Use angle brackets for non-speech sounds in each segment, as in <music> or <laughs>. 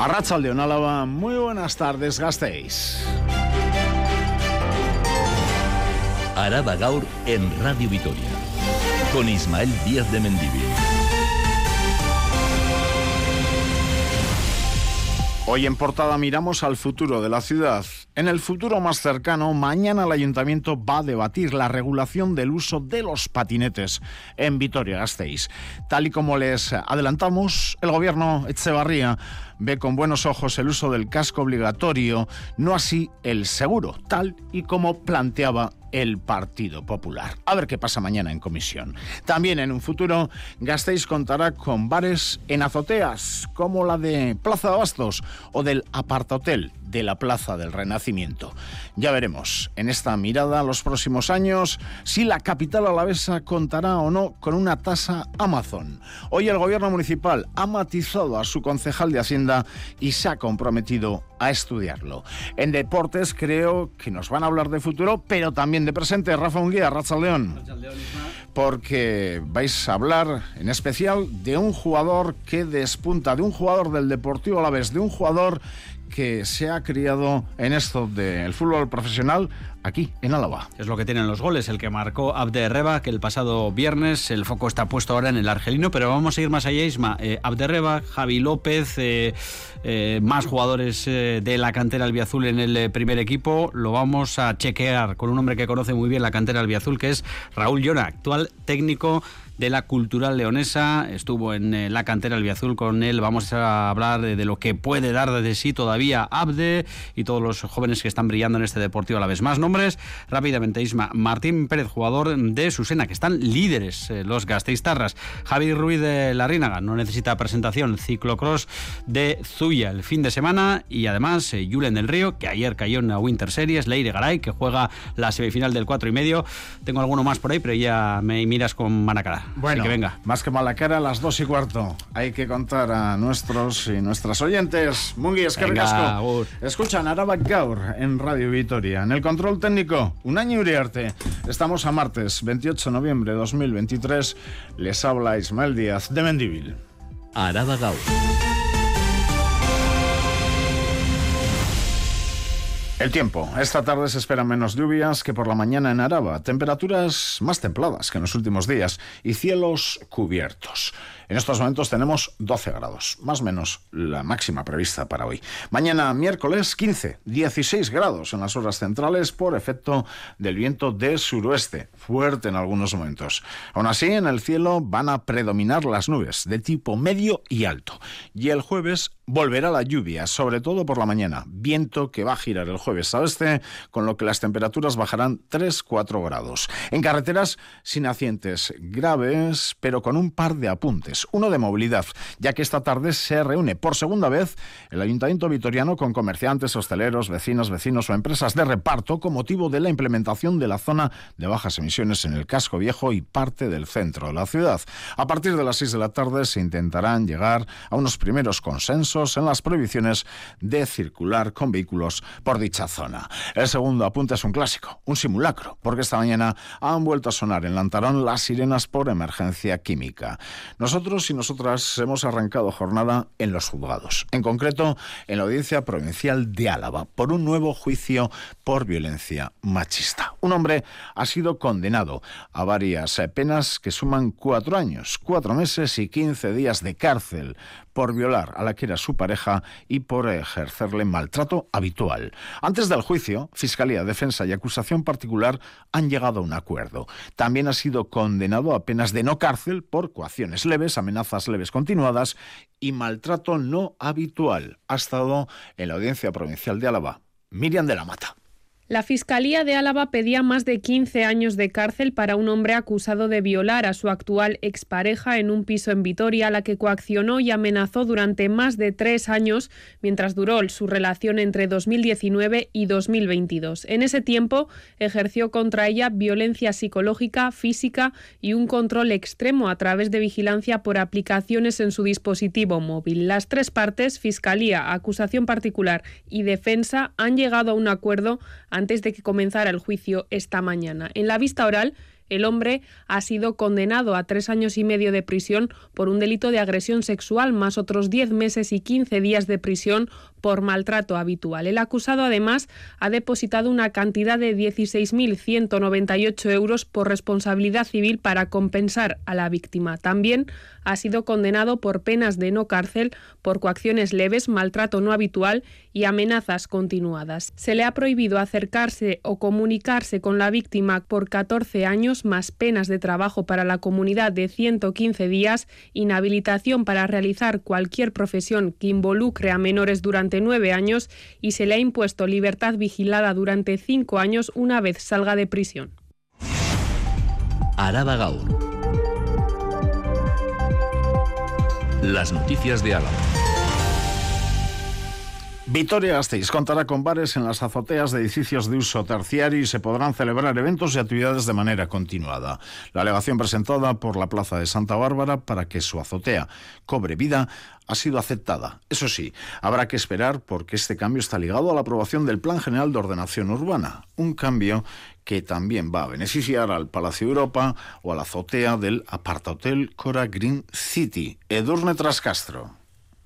Arrachaldeón Álava, muy buenas tardes, gastéis. Araba Gaur en Radio Vitoria, con Ismael Díaz de Mendivil. Hoy en portada miramos al futuro de la ciudad. En el futuro más cercano, mañana el ayuntamiento va a debatir la regulación del uso de los patinetes en Vitoria-Gasteiz. Tal y como les adelantamos, el gobierno Echevarría ve con buenos ojos el uso del casco obligatorio, no así el seguro, tal y como planteaba el Partido Popular. A ver qué pasa mañana en comisión. También en un futuro, Gasteiz contará con bares en azoteas, como la de Plaza de Abastos o del Apartotel de la Plaza del Renacimiento. Ya veremos en esta mirada los próximos años si la capital alavesa contará o no con una tasa Amazon. Hoy el gobierno municipal ha matizado a su concejal de Hacienda y se ha comprometido a estudiarlo. En deportes creo que nos van a hablar de futuro, pero también de presente. Rafa Unguía, Racha León. Porque vais a hablar en especial de un jugador que despunta, de un jugador del Deportivo Alavés, de un jugador que se ha criado en esto del fútbol profesional aquí en Álava. Es lo que tienen los goles, el que marcó Abde Reba, que el pasado viernes el foco está puesto ahora en el argelino, pero vamos a ir más allá, Isma. Eh, Abde Reba, Javi López, eh, eh, más jugadores de la cantera albiazul en el primer equipo, lo vamos a chequear con un hombre que conoce muy bien la cantera albiazul, que es Raúl Llona, actual técnico de la Cultural Leonesa. Estuvo en eh, la cantera Albiazul con él. Vamos a hablar de, lo que puede dar de sí todavía Abde y todos los jóvenes que están brillando en este deportivo a la vez. Más nombres, rápidamente Isma. Martín Pérez, jugador de Susena, que están líderes eh, los gasteiztarras. Javi Ruiz de Larrínaga, no necesita presentación. Ciclocross de Zuya el fin de semana. Y además eh, Julen del Río, que ayer cayó en la Winter Series. Leire Garay, que juega la semifinal del 4 y medio. Tengo alguno más por ahí, pero ya me miras con manacara. Bueno, que venga. más que mala cara, a las dos y cuarto. Hay que contar a nuestros y nuestras oyentes. Mungi, es que recasco. Escuchan Araba Gaur en Radio Vitoria. En el control técnico, un año Uriarte. Estamos a martes 28 de noviembre de 2023. Les habla Ismael Díaz de Mendivil. Araba Gaur. El tiempo. Esta tarde se esperan menos lluvias que por la mañana en Araba. Temperaturas más templadas que en los últimos días y cielos cubiertos. En estos momentos tenemos 12 grados, más o menos la máxima prevista para hoy. Mañana miércoles 15, 16 grados en las horas centrales por efecto del viento de suroeste, fuerte en algunos momentos. Aún así, en el cielo van a predominar las nubes de tipo medio y alto. Y el jueves volverá la lluvia, sobre todo por la mañana. Viento que va a girar el jueves a oeste, con lo que las temperaturas bajarán 3-4 grados. En carreteras sin accidentes graves, pero con un par de apuntes uno de movilidad, ya que esta tarde se reúne por segunda vez el Ayuntamiento Vitoriano con comerciantes, hosteleros, vecinos, vecinos o empresas de reparto con motivo de la implementación de la zona de bajas emisiones en el casco viejo y parte del centro de la ciudad. A partir de las 6 de la tarde se intentarán llegar a unos primeros consensos en las prohibiciones de circular con vehículos por dicha zona. El segundo apunte es un clásico, un simulacro, porque esta mañana han vuelto a sonar en Lantarón las sirenas por emergencia química. Nosotros y nosotras hemos arrancado jornada en los juzgados, en concreto en la Audiencia Provincial de Álava, por un nuevo juicio por violencia machista. Un hombre ha sido condenado a varias penas que suman cuatro años, cuatro meses y quince días de cárcel por violar a la que era su pareja y por ejercerle maltrato habitual. Antes del juicio, Fiscalía, Defensa y Acusación Particular han llegado a un acuerdo. También ha sido condenado a penas de no cárcel por coacciones leves, amenazas leves continuadas y maltrato no habitual. Ha estado en la Audiencia Provincial de Álava. Miriam de la Mata. La Fiscalía de Álava pedía más de 15 años de cárcel para un hombre acusado de violar a su actual expareja en un piso en Vitoria, a la que coaccionó y amenazó durante más de tres años mientras duró su relación entre 2019 y 2022. En ese tiempo ejerció contra ella violencia psicológica, física y un control extremo a través de vigilancia por aplicaciones en su dispositivo móvil. Las tres partes, Fiscalía, acusación particular y defensa, han llegado a un acuerdo antes de que comenzara el juicio esta mañana. En la vista oral, El hombre ha sido condenado a tres años y medio de prisión por un delito de agresión sexual, más otros diez meses y quince días de prisión por maltrato habitual. El acusado, además, ha depositado una cantidad de 16.198 euros por responsabilidad civil para compensar a la víctima. También ha sido condenado por penas de no cárcel por coacciones leves, maltrato no habitual y amenazas continuadas. Se le ha prohibido acercarse o comunicarse con la víctima por 14 años, más penas de trabajo para la comunidad de 115 días, inhabilitación para realizar cualquier profesión que involucre a menores durante nueve años y se le ha impuesto libertad vigilada durante cinco años una vez salga de prisión. Araba Gaur. Las noticias de Álava. Vitoria Gasteiz contará con bares en las azoteas de edificios de uso terciario y se podrán celebrar eventos y actividades de manera continuada. La alegación presentada por la Plaza de Santa Bárbara para que su azotea cobre vida ha sido aceptada. Eso sí, habrá que esperar porque este cambio está ligado a la aprobación del Plan General de Ordenación Urbana, un cambio que también va a beneficiar al Palacio Europa o a la azotea del Apartahotel Cora Green City. Edurne Trascastro.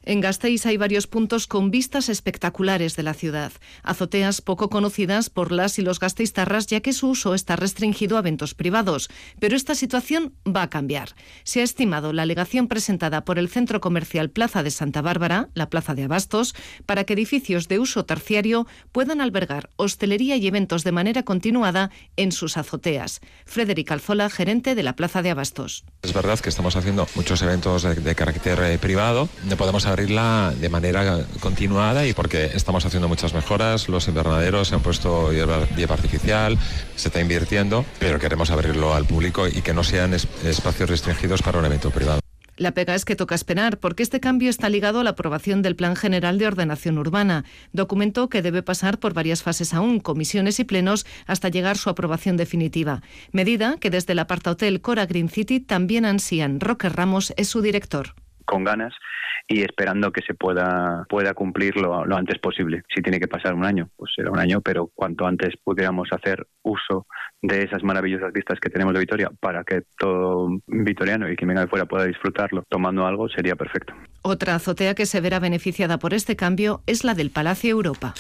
En Gasteiz hay varios puntos con vistas espectaculares de la ciudad, azoteas poco conocidas por las y los gasteiztarras ya que su uso está restringido a eventos privados, pero esta situación va a cambiar. Se ha estimado la alegación presentada por el Centro Comercial Plaza de Santa Bárbara, la Plaza de Abastos, para que edificios de uso terciario puedan albergar hostelería y eventos de manera continuada en sus azoteas. Frederic Alzola, gerente de la Plaza de Abastos. Es verdad que estamos haciendo muchos eventos de, carácter eh, privado, no podemos abrirla de continuada y porque estamos haciendo muchas mejoras, los invernaderos se han puesto hierba, artificial, se está invirtiendo, pero queremos abrirlo al público y que no sean espacios restringidos para un evento privado. La pega es que toca esperar, porque este cambio está ligado a la aprobación del Plan General de Ordenación Urbana, documento que debe pasar por varias fases aún, comisiones y plenos, hasta llegar su aprobación definitiva. Medida que desde el apartahotel Cora Green City también ansían. Roque Ramos es su director. Con ganas y esperando que se pueda, pueda cumplir lo, antes posible. Si tiene que pasar un año, pues será un año, pero cuanto antes pudiéramos hacer uso de esas maravillosas vistas que tenemos de Vitoria para que todo vitoriano y quien venga de fuera pueda disfrutarlo tomando algo, sería perfecto. Otra azotea que se verá beneficiada por este cambio es la del Palacio Europa.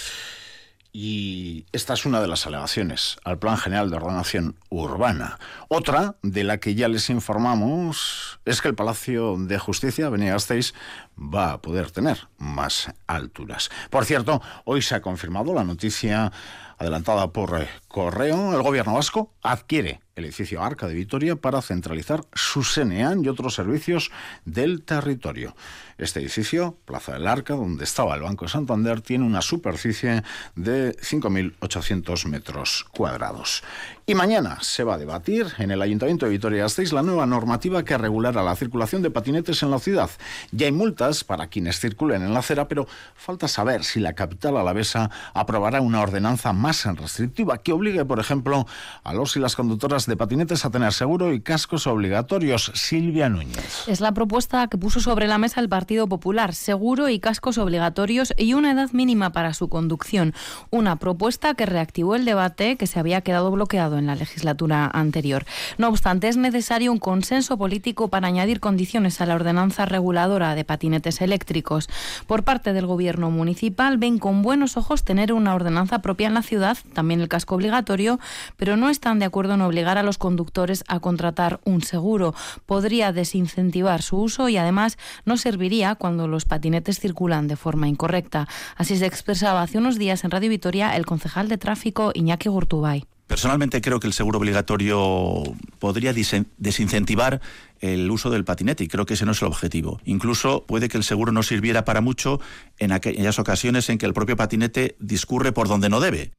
Y esta es una de las alegaciones al Plan General de Ordenación Urbana. Otra, de la que ya les informamos, es que el Palacio de Justicia, Avenida Gasteiz, va a poder tener más alturas. Por cierto, hoy se ha confirmado la noticia adelantada por eh, correo. El gobierno vasco adquiere el edificio Arca de Vitoria para centralizar su SENEAN y otros servicios del territorio. Este edificio, Plaza del Arca, donde estaba el Banco de Santander, tiene una superficie de 5.800 metros cuadrados. Y mañana se va a debatir en el Ayuntamiento de Vitoria-Gasteiz la nueva normativa que regulará la circulación de patinetes en la ciudad. Ya hay multas para quienes circulen en la acera, pero falta saber si la capital alavesa aprobará una ordenanza más restrictiva que obligue, por ejemplo, a los y las conductoras de patinetes a tener seguro y cascos obligatorios. Silvia Núñez. Es la propuesta que puso sobre la mesa el Partido Popular, seguro y cascos obligatorios y una edad mínima para su conducción. Una propuesta que reactivó el debate que se había quedado bloqueado en la legislatura anterior. No obstante, es necesario un consenso político para añadir condiciones a la ordenanza reguladora de patinetes eléctricos. Por parte del Gobierno municipal ven con buenos ojos tener una ordenanza propia en la ciudad, también el casco obligatorio, pero no están de acuerdo en obligar a los conductores a contratar un seguro. Podría desincentivar su uso y además no serviría cuando los patinetes circulan de forma incorrecta. Así se expresaba hace unos días en Radio Vitoria el concejal de tráfico Iñaki Gurtubay. Personalmente creo que el seguro obligatorio podría desincentivar el uso del patinete y creo que ese no es el objetivo. Incluso puede que el seguro no sirviera para mucho en aquellas ocasiones en que el propio patinete discurre por donde no debe.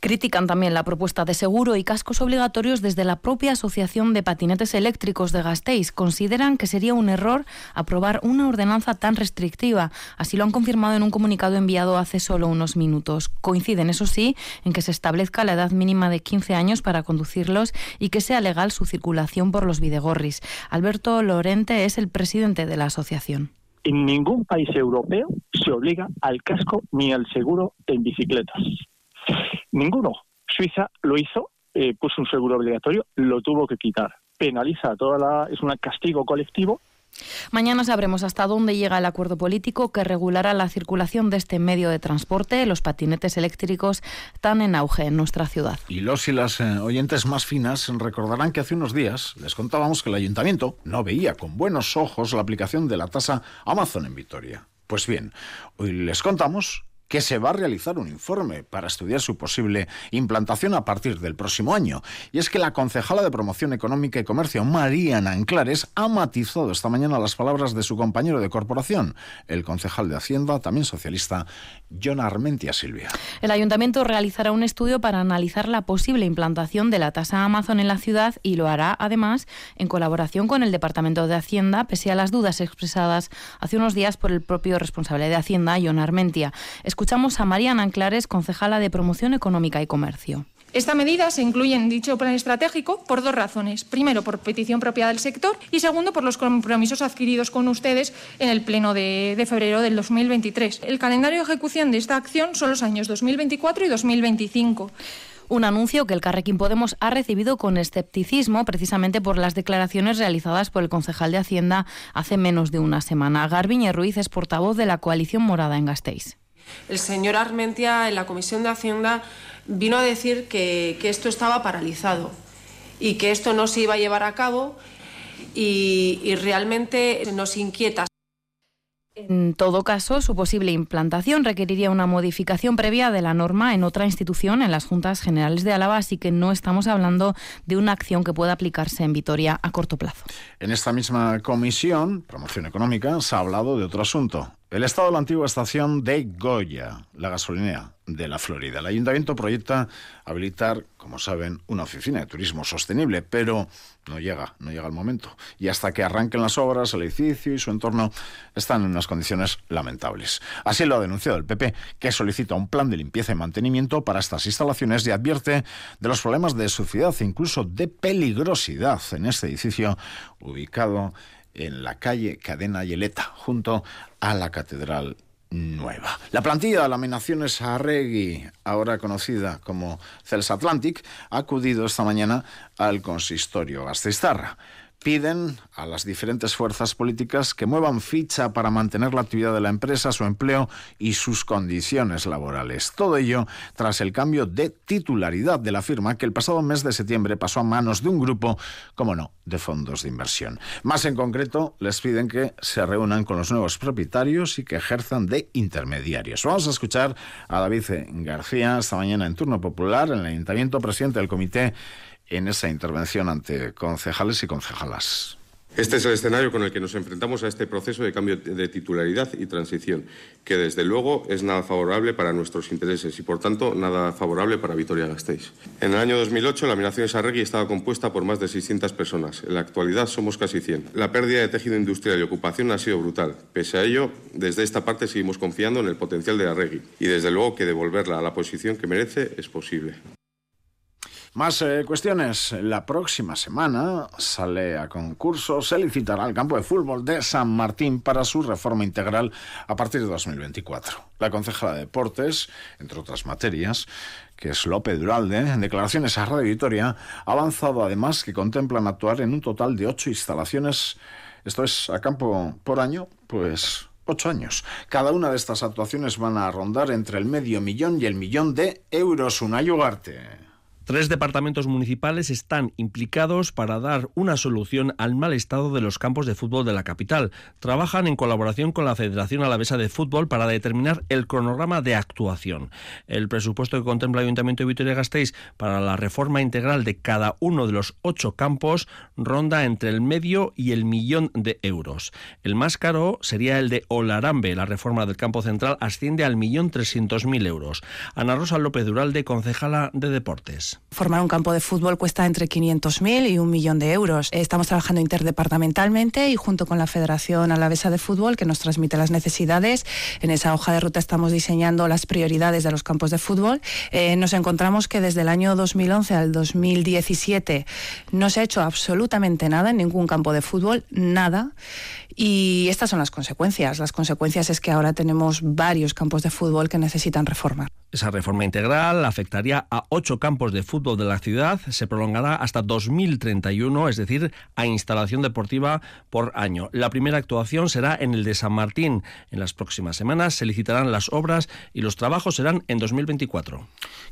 Critican también la propuesta de seguro y cascos obligatorios desde la propia Asociación de Patinetes Eléctricos de Gasteiz. Consideran que sería un error aprobar una ordenanza tan restrictiva. Así lo han confirmado en un comunicado enviado hace solo unos minutos. Coinciden, eso sí, en que se establezca la edad mínima de 15 años para conducirlos y que sea legal su circulación por los videgorris. Alberto Lorente es el presidente de la asociación. En ningún país europeo se obliga al casco ni al seguro en bicicletas. Ninguno. Suiza lo hizo eh, puso un seguro obligatorio, lo tuvo que quitar. Penaliza toda la, es un castigo colectivo Mañana sabremos hasta dónde llega el acuerdo político que regulará la circulación de este medio de transporte, los patinetes eléctricos, tan en auge en nuestra ciudad. Y los y las eh, oyentes más finas recordarán que hace unos días les contábamos que el ayuntamiento no veía con buenos ojos la aplicación de la tasa Amazon en Vitoria. Pues bien, hoy les contamos que se va a realizar un informe para estudiar su posible implantación a partir del próximo año. Y es que la concejala de Promoción Económica y Comercio, Mariana Anclares, ha matizado esta mañana las palabras de su compañero de corporación, el concejal de Hacienda, también socialista, John Armentia Silvia. El ayuntamiento realizará un estudio para analizar la posible implantación de la tasa Amazon en la ciudad y lo hará, además, en colaboración con el Departamento de Hacienda, pese a las dudas expresadas hace unos días por el propio responsable de Hacienda, John Armentia. Escuchamos a Mariana Anclares, concejala de Promoción Económica y Comercio. Esta medida se incluye en dicho plan estratégico por dos razones. Primero, por petición propia del sector y segundo, por los compromisos adquiridos con ustedes en el Pleno de, de, febrero del 2023. El calendario de ejecución de esta acción son los años 2024 y 2025. Un anuncio que el Carrequín Podemos ha recibido con escepticismo precisamente por las declaraciones realizadas por el concejal de Hacienda hace menos de una semana. Garbiñe Ruiz es portavoz de la coalición morada en Gasteiz. El señor Armentia en la Comisión de Hacienda vino a decir que, que, esto estaba paralizado y que esto no se iba a llevar a cabo y, y realmente nos inquieta. En todo caso, su posible implantación requeriría una modificación previa de la norma en otra institución, en las Juntas Generales de Álava, así que no estamos hablando de una acción que pueda aplicarse en Vitoria a corto plazo. En esta misma comisión, promoción económica, se ha hablado de otro asunto, el estado de la antigua estación de Goya, la gasolinera de la Florida. El ayuntamiento proyecta habilitar, como saben, una oficina de turismo sostenible, pero no llega, no llega el momento. Y hasta que arranquen las obras, el edificio y su entorno están en unas condiciones lamentables. Así lo ha denunciado el PP, que solicita un plan de limpieza y mantenimiento para estas instalaciones y advierte de los problemas de suciedad e incluso de peligrosidad en este edificio ubicado en la calle Cadena Yeleta, junto a la Catedral Nueva. La plantilla de laminaciones Arregui, ahora conocida como Cels Atlantic, ha acudido esta mañana al consistorio Gasteiztarra piden a las diferentes fuerzas políticas que muevan ficha para mantener la actividad de la empresa, su empleo y sus condiciones laborales. Todo ello tras el cambio de titularidad de la firma que el pasado mes de septiembre pasó a manos de un grupo, como no, de fondos de inversión. Más en concreto, les piden que se reúnan con los nuevos propietarios y que ejerzan de intermediarios. Vamos a escuchar a David García esta mañana en turno popular en el Ayuntamiento, presidente del Comité en esa intervención ante concejales y concejalas. Este es el escenario con el que nos enfrentamos a este proceso de cambio de titularidad y transición, que desde luego es nada favorable para nuestros intereses y, por tanto, nada favorable para Vitoria-Gasteiz. En el año 2008, la Laminación Sarregui estaba compuesta por más de 600 personas. En la actualidad somos casi 100. La pérdida de tejido industrial y ocupación ha sido brutal. Pese a ello, desde esta parte seguimos confiando en el potencial de Arregui y, desde luego, que devolverla a la posición que merece es posible. Más eh, cuestiones. La próxima semana sale a concurso, se licitará el campo de fútbol de San Martín para su reforma integral a partir de 2024. La concejala de Deportes, entre otras materias, que es López Duralde, en declaraciones a Radio Victoria, ha avanzado además que contemplan actuar en un total de ocho instalaciones, esto es a campo por año, pues ocho años. Cada una de estas actuaciones van a rondar entre el medio millón y el millón de euros. Una Ugarte. Tres departamentos municipales están implicados para dar una solución al mal estado de los campos de fútbol de la capital. Trabajan en colaboración con la Federación Alavesa de Fútbol para determinar el cronograma de actuación. El presupuesto que contempla el Ayuntamiento de Vitoria-Gasteiz para la reforma integral de cada uno de los ocho campos ronda entre el medio y el millón de euros. El más caro sería el de Olarambe. La reforma del campo central asciende al millón trescientos mil euros. Ana Rosa López Duralde, concejala de Deportes. Formar un campo de fútbol cuesta entre 500.000 y un millón de euros. Estamos trabajando interdepartamentalmente y junto con la Federación Alavesa de Fútbol, que nos transmite las necesidades. En esa hoja de ruta estamos diseñando las prioridades de los campos de fútbol. Eh, nos encontramos que desde el año 2011 al 2017 no se ha hecho absolutamente nada en ningún campo de fútbol, nada. Y estas son las consecuencias. Las consecuencias es que ahora tenemos varios campos de fútbol que necesitan reformar. Esa reforma integral afectaría a ocho campos de fútbol de la ciudad, se prolongará hasta 2031, es decir, a instalación deportiva por año. La primera actuación será en el de San Martín. En las próximas semanas se licitarán las obras y los trabajos serán en 2024.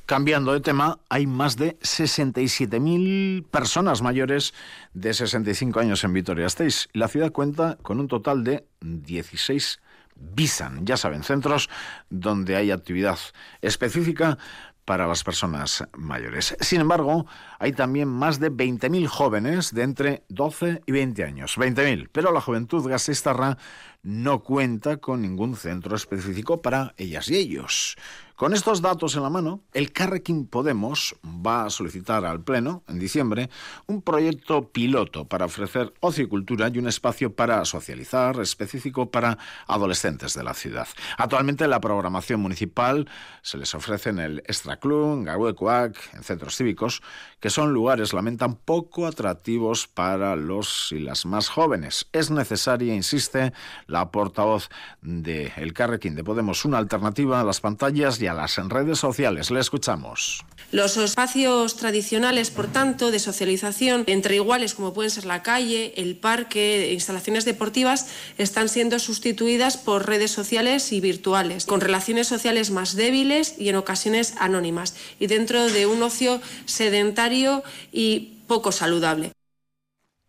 Cambiando de tema, hay más de 67.000 personas mayores de 65 años en Vitoria-Gasteiz. La ciudad cuenta con un total de 16 Bisan, ya saben, centros donde hay actividad específica para las personas mayores. Sin embargo, hay también más de 20.000 jóvenes de entre 12 y 20 años. 20.000. Pero la juventud gasistarra no cuenta con ningún centro específico para ellas y ellos. Con estos datos en la mano, el Carrequín Podemos va a solicitar al Pleno, en diciembre, un proyecto piloto para ofrecer ocio y cultura y un espacio para socializar específico para adolescentes de la ciudad. Actualmente la programación municipal se les ofrece en el Extraclub, en en centros cívicos, que son lugares, lamentan, poco atractivos para los y las más jóvenes. Es necesaria, insiste, la portavoz de El Carrequín de Podemos, una alternativa a las pantallas y a las redes sociales. Le escuchamos. Los espacios tradicionales, por tanto, de socialización entre iguales, como pueden ser la calle, el parque, instalaciones deportivas, están siendo sustituidas por redes sociales y virtuales, con relaciones sociales más débiles y en ocasiones anónimas, y dentro de un ocio sedentario y poco saludable.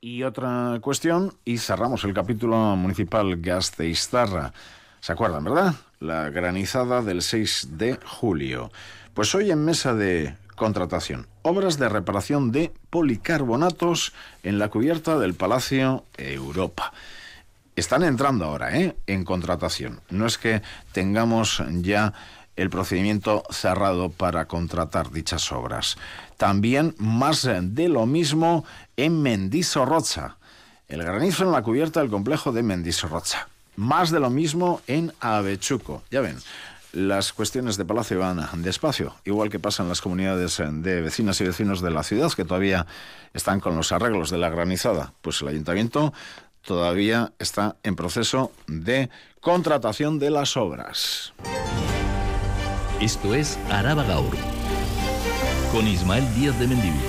Y otra cuestión, y cerramos el capítulo municipal Gasteiztarra. ¿Se acuerdan, verdad? La granizada del 6 de julio. Pues hoy en mesa de contratación, obras de reparación de policarbonatos en la cubierta del Palacio Europa. Están entrando ahora ¿eh? en contratación. No es que tengamos ya el procedimiento cerrado para contratar dichas obras. También más de lo mismo en Mendizorroza. El granizo en la cubierta del complejo de Mendizorroza. Más de lo mismo en Avechuco. Ya ven, las cuestiones de Palacio van despacio, igual que pasa en las comunidades de vecinas y vecinos de la ciudad que todavía están con los arreglos de la granizada. Pues el ayuntamiento todavía está en proceso de contratación de las obras. Esto es Araba Gaur, con Ismael Díaz de Mendivil.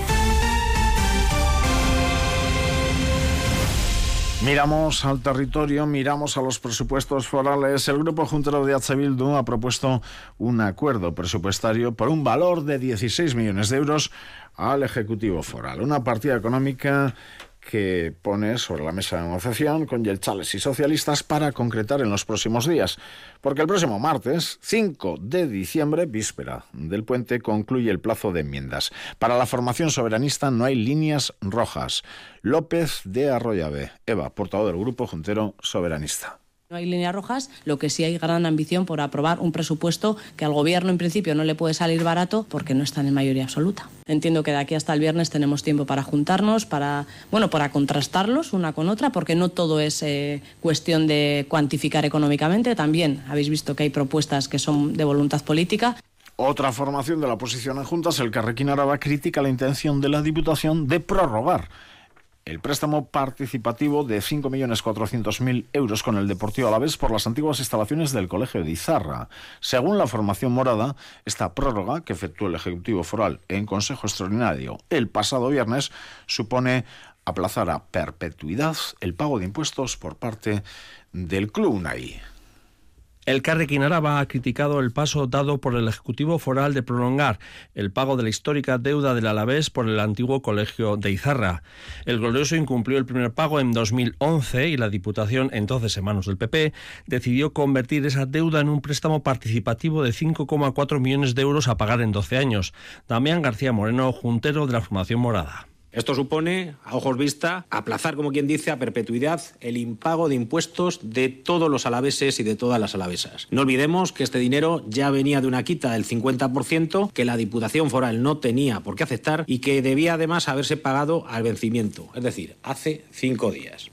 Miramos al territorio, miramos a los presupuestos forales. El Grupo Juntero de H. Bildu ha propuesto un acuerdo presupuestario por un valor de 16 millones de euros al Ejecutivo Foral. Una partida económica que pone sobre la mesa de negociación con Yelchales y socialistas para concretar en los próximos días. Porque el próximo martes, 5 de diciembre, víspera del puente, concluye el plazo de enmiendas. Para la formación soberanista no hay líneas rojas. López de Arroyave, Eva, portavoz del Grupo Juntero Soberanista. No hay líneas rojas, lo que sí hay gran ambición por aprobar un presupuesto que al Gobierno en principio no le puede salir barato porque no están en mayoría absoluta. Entiendo que de aquí hasta el viernes tenemos tiempo para juntarnos, para, bueno, para contrastarlos una con otra, porque no todo es eh, cuestión de cuantificar económicamente. También habéis visto que hay propuestas que son de voluntad política. Otra formación de la oposición en juntas, el Carrequín Araba, critica la intención de la Diputación de prorrogar el préstamo participativo de 5.400.000 euros con el Deportivo Alavés por las antiguas instalaciones del Colegio de Izarra. Según la formación morada, esta prórroga que efectuó el Ejecutivo Foral en Consejo Extraordinario el pasado viernes supone aplazar a perpetuidad el pago de impuestos por parte del Club UNAI. El Carrequín Araba ha criticado el paso dado por el Ejecutivo Foral de prolongar el pago de la histórica deuda del Alavés por el antiguo colegio de Izarra. El glorioso incumplió el primer pago en 2011 y la Diputación, entonces en manos del PP, decidió convertir esa deuda en un préstamo participativo de 5,4 millones de euros a pagar en 12 años. Damián García Moreno, juntero de la formación morada. Esto supone, a ojos vista, aplazar, como quien dice, a perpetuidad el impago de impuestos de todos los alaveses y de todas las alavesas. No olvidemos que este dinero ya venía de una quita del 50% que la Diputación Foral no tenía por qué aceptar y que debía además haberse pagado al vencimiento, es decir, hace cinco días.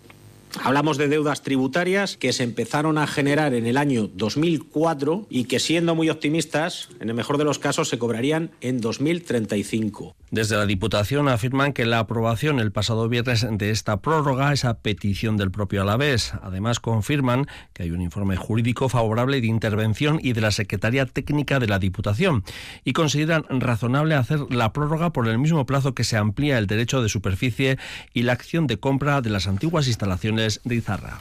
Hablamos de deudas tributarias que se empezaron a generar en el año 2004 y que, siendo muy optimistas, en el mejor de los casos se cobrarían en 2035. Desde la Diputación afirman que la aprobación el pasado viernes de esta prórroga es a petición del propio Alavés. Además, confirman que hay un informe jurídico favorable de intervención y de la Secretaría Técnica de la Diputación y consideran razonable hacer la prórroga por el mismo plazo que se amplía el derecho de superficie y la acción de compra de las antiguas instalaciones de Izarra.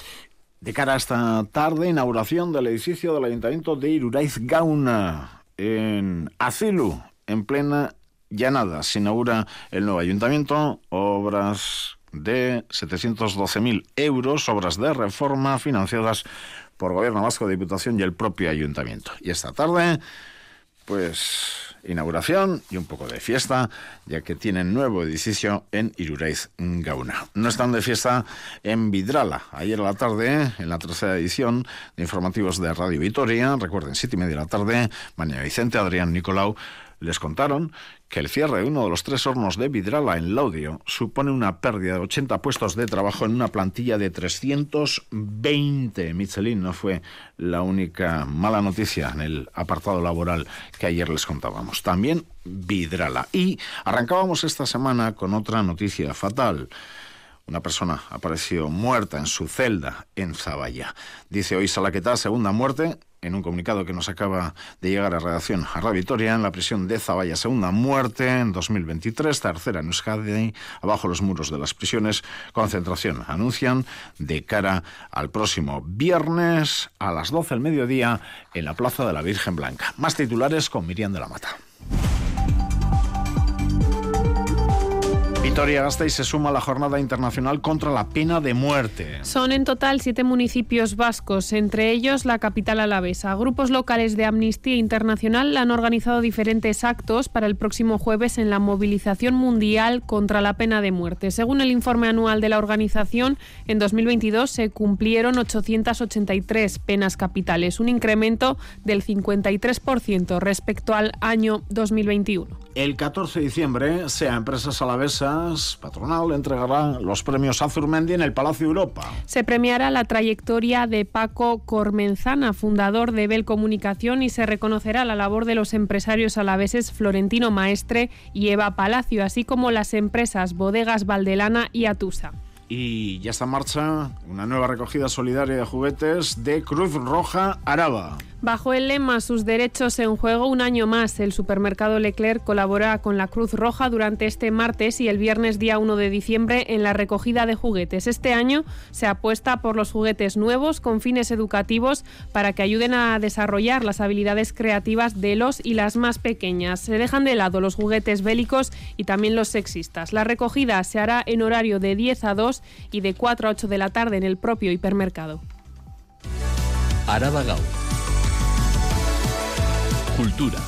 De cara a esta tarde, inauguración del edificio del Ayuntamiento de Iruraiz Gauna, en Acilu, en plena llanada. Se inaugura el nuevo ayuntamiento, obras de 712.000 euros, obras de reforma financiadas por Gobierno Vasco, Diputación y el propio ayuntamiento. Y esta tarde, pues inauguración y un poco de fiesta, ya que tienen nuevo edificio en Irureiz Gauna. No están de fiesta en Vidrala. Ayer a la tarde, en la tercera edición de informativos de Radio Vitoria, recuerden, siete y media de la tarde, Mañana Vicente, Adrián Nicolau, les contaron que el cierre de uno de los tres hornos de Vidrala en Laudio supone una pérdida de 80 puestos de trabajo en una plantilla de 320. Michelin no fue la única mala noticia en el apartado laboral que ayer les contábamos. También Vidrala. Y arrancábamos esta semana con otra noticia fatal. Una persona apareció muerta en su celda en Zaballa. Dice hoy Salaquetá, segunda muerte en un comunicado que nos acaba de llegar a redacción a Radio Victoria, en la prisión de Zaballa, segunda muerte en 2023, tercera en Euskadi, abajo los muros de las prisiones, concentración, anuncian, de cara al próximo viernes a las 12 del mediodía en la Plaza de la Virgen Blanca. Más titulares con Miriam de la Mata. Vitoria-Gasteiz se suma a la Jornada Internacional contra la Pena de Muerte. Son en total siete municipios vascos, entre ellos la capital alavesa. Grupos locales de Amnistía Internacional han organizado diferentes actos para el próximo jueves en la movilización mundial contra la pena de muerte. Según el informe anual de la organización, en 2022 se cumplieron 883 penas capitales, un incremento del 53% respecto al año 2021. El 14 de diciembre, sea Empresas Patronal, entregará los premios Azurmendi en el Palacio Europa. Se premiará la trayectoria de Paco Cormenzana, fundador de Bell Comunicación, y se reconocerá la labor de los empresarios alaveses Florentino Maestre y Eva Palacio, así como las empresas Bodegas Valdelana y Atusa. Y ya está en marcha una nueva recogida solidaria de juguetes de Cruz Roja Araba. Bajo el lema Sus derechos en juego, un año más, el supermercado Leclerc colabora con la Cruz Roja durante este martes y el viernes día 1 de diciembre en la recogida de juguetes. Este año se apuesta por los juguetes nuevos con fines educativos para que ayuden a desarrollar las habilidades creativas de los y las más pequeñas. Se dejan de lado los juguetes bélicos y también los sexistas. La recogida se hará en horario de 10 a 2 y de 4 a 8 de la tarde en el propio hipermercado. Araba Cultura.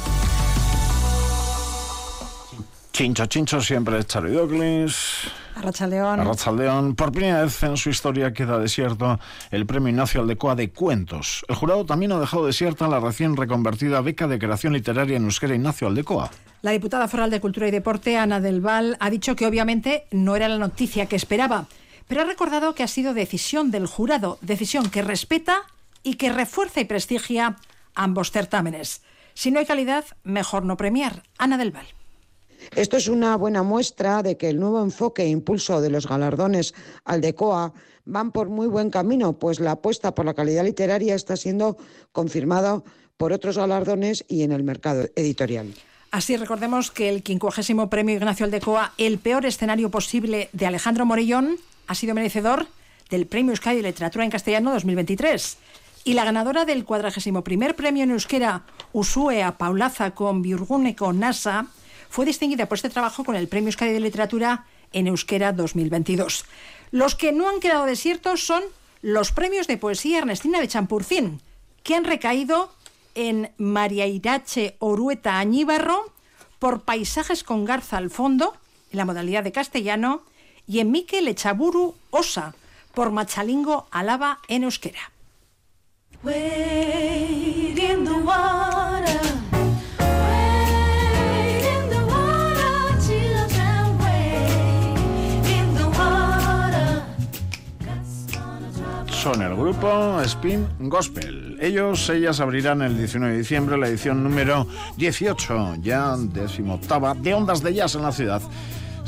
Chincho, chincho, siempre Charlie Douglas. Arrachaldeón. Arrachaldeón. Por primera vez en su historia queda desierto el Premio Ignacio Aldecoa de Cuentos. El jurado también ha dejado desierta la recién reconvertida beca de creación literaria en euskera Ignacio Aldecoa. La diputada foral de Cultura y Deporte, Ana del Val, ha dicho que obviamente no era la noticia que esperaba, pero ha recordado que ha sido decisión del jurado, decisión que respeta y que refuerza y prestigia ambos certámenes. Si no hay calidad, mejor no premiar. Ana del Val. Esto es una buena muestra de que el nuevo enfoque e impulso de los galardones Aldecoa van por muy buen camino, pues la apuesta por la calidad literaria está siendo confirmada por otros galardones y en el mercado editorial. Así recordemos que el 50 Premio Ignacio Aldecoa, el peor escenario posible de Alejandro Morellón, ha sido merecedor del Premio Euskadi de Literatura en Castellano 2023. Y la ganadora del 41 Premio en Euskera, Usue a Paulaza con con Nasa, fue distinguida por este trabajo con el Premio Euskadi de Literatura en Euskera 2022. Los que no han quedado desiertos son los premios de poesía Ernestina de Champurcín, que han recaído en María Irache Orueta Añíbarro por Paisajes con Garza al fondo, en la modalidad de castellano, y en Miquel Echaburu Osa por Machalingo Alaba en euskera. Son el grupo Spin Gospel. Ellos, ellas abrirán el 19 de diciembre la edición número 18, ya decimoctava, de Ondas de Jazz en la ciudad.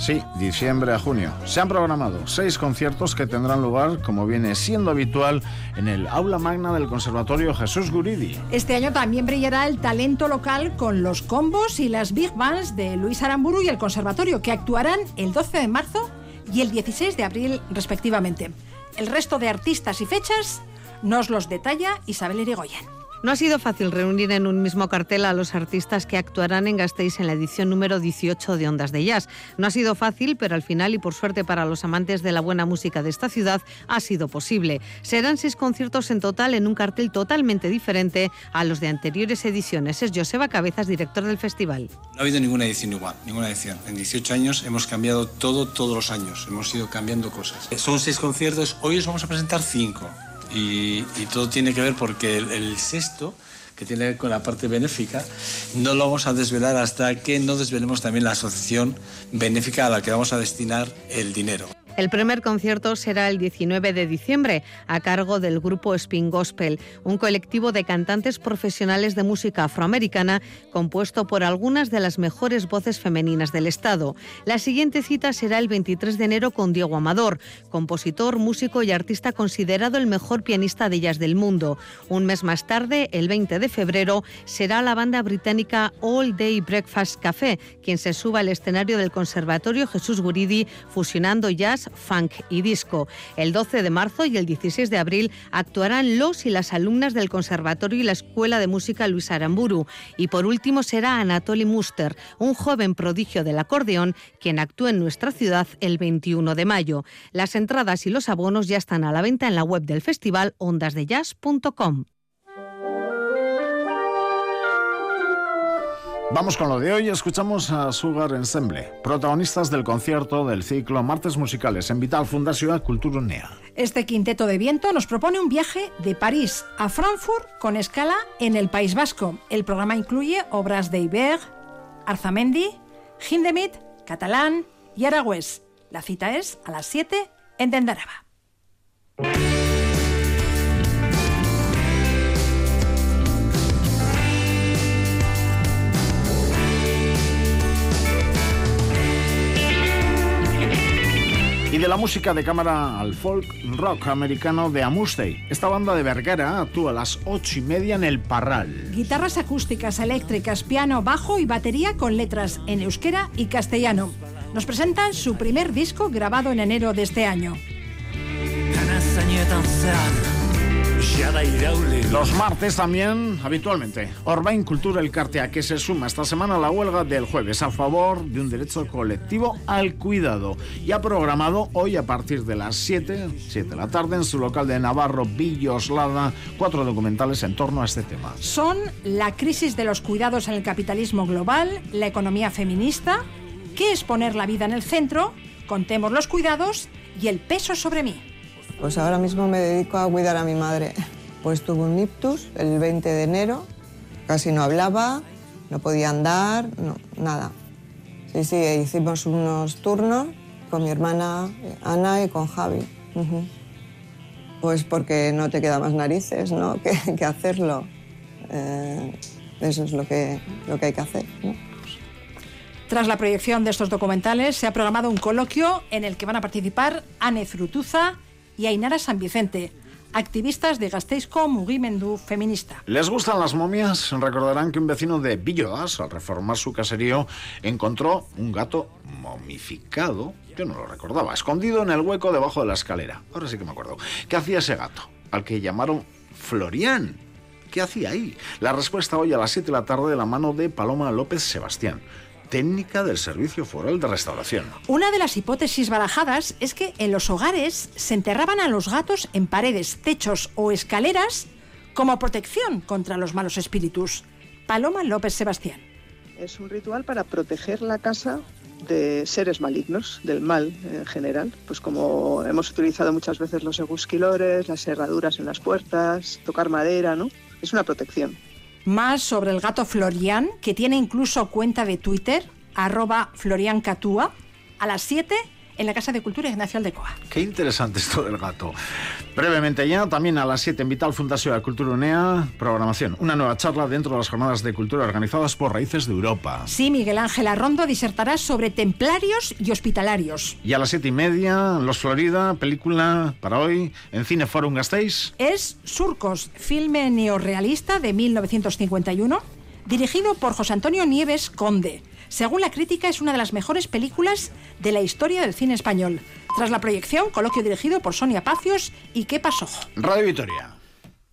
Sí, diciembre a junio. Se han programado seis conciertos que tendrán lugar, como viene siendo habitual, en el aula magna del Conservatorio Jesús Guridi. Este año también brillará el talento local con los combos y las big bands de Luis Aramburu y el Conservatorio, que actuarán el 12 de marzo y el 16 de abril respectivamente. El resto de artistas y fechas nos los detalla Isabel Irigoyen. No ha sido fácil reunir en un mismo cartel a los artistas que actuarán en Gasteiz en la edición número 18 de Ondas de Jazz. No ha sido fácil, pero al final y por suerte para los amantes de la buena música de esta ciudad ha sido posible. Serán seis conciertos en total en un cartel totalmente diferente a los de anteriores ediciones. Es Joseba Cabezas, director del festival. No ha habido ninguna edición igual, ninguna edición. En 18 años hemos cambiado todo todos los años. Hemos ido cambiando cosas. Son seis conciertos, hoy os vamos a presentar cinco y, todo tiene que ver porque el, sexto que tiene que ver con la parte benéfica, no lo vamos a desvelar hasta que no desvelemos también la asociación benéfica a la que vamos a destinar el dinero. El primer concierto será el 19 de diciembre a cargo del grupo Spin Gospel, un colectivo de cantantes profesionales de música afroamericana compuesto por algunas de las mejores voces femeninas del Estado. La siguiente cita será el 23 de enero con Diego Amador, compositor, músico y artista considerado el mejor pianista de jazz del mundo. Un mes más tarde, el 20 de febrero, será la banda británica All Day Breakfast Café quien se suba al escenario del Conservatorio Jesús Guridi fusionando jazz funk y disco. El 12 de marzo y el 16 de abril actuarán los y las alumnas del Conservatorio y la Escuela de Música Luis Aramburu. Y por último será Anatoly Muster, un joven prodigio del acordeón, quien actúa en nuestra ciudad el 21 de mayo. Las entradas y los abonos ya están a la venta en la web del festival ondasdejazz.com. Vamos con lo de hoy, escuchamos a Sugar Ensemble, protagonistas del concierto del ciclo Martes Musicales en Vital Fundación Cultura Nea. Este quinteto de viento nos propone un viaje de París a Frankfurt con escala en el País Vasco. El programa incluye obras de Iber, Arzamendi, Hindemith, Catalán y Aragüés. La cita es a las 7 en Dendaraba. De la música de cámara al folk rock americano de Amustey. Esta banda de Vergara actúa a las ocho y media en el Parral. Guitarras acústicas, eléctricas, piano, bajo y batería con letras en euskera y castellano. Nos presentan su primer disco grabado en enero de este año. Los martes también, habitualmente, Orbain Cultura El Cartea, que se suma esta semana a la huelga del jueves a favor de un derecho colectivo al cuidado. Y ha programado hoy a partir de las 7, 7 de la tarde, en su local de Navarro, Villoslada, cuatro documentales en torno a este tema. Son la crisis de los cuidados en el capitalismo global, la economía feminista, qué es poner la vida en el centro, contemos los cuidados y el peso sobre mí. Pues ahora mismo me dedico a cuidar a mi madre. Pues tuvo un ictus el 20 de enero, casi no hablaba, no podía andar, no, nada. Sí, sí, hicimos unos turnos con mi hermana Ana y con Javi. Pues porque no te queda más narices, ¿no? <laughs> que, hacerlo. Eh, eso es lo que, lo que hay que hacer. Tras la proyección de estos documentales, se ha programado un coloquio en el que van a participar Anne Frutuza, y Ainara San Vicente, activistas de Gasteizko Mugimendu Feminista. ¿Les gustan las momias? Recordarán que un vecino de Villodas, al reformar su caserío, encontró un gato momificado, yo no lo recordaba, escondido en el hueco debajo de la escalera. Ahora sí que me acuerdo. ¿Qué hacía ese gato? Al que llamaron Florian. ¿Qué hacía ahí? La respuesta hoy a las 7 de la tarde de la mano de Paloma López Sebastián técnica del Servicio Foral de Restauración. Una de las hipótesis barajadas es que en los hogares se enterraban a los gatos en paredes, techos o escaleras como protección contra los malos espíritus. Paloma López Sebastián. Es un ritual para proteger la casa de seres malignos, del mal en general, pues como hemos utilizado muchas veces los egusquilores, las cerraduras en las puertas, tocar madera, ¿no? Es una protección. Más sobre el gato Florian, que tiene incluso cuenta de Twitter, arroba Florian A las 7 en la Casa de Cultura Ignacio Aldecoa. Qué interesante esto del gato. Brevemente ya, también a las 7 en Vital Fundación de Cultura UNEA, programación. Una nueva charla dentro de las jornadas de cultura organizadas por Raíces de Europa. Sí, Miguel Ángel Arrondo disertará sobre templarios y hospitalarios. Y a las 7 y media, Los Florida, película para hoy, en Cine Forum Gasteiz. Es Surcos, filme neorrealista de 1951, dirigido por José Antonio Nieves Conde. Según la crítica, es una de las mejores películas de la historia del cine español. Tras la proyección, coloquio dirigido por Sonia Pacios y ¿Qué pasó? Radio Victoria.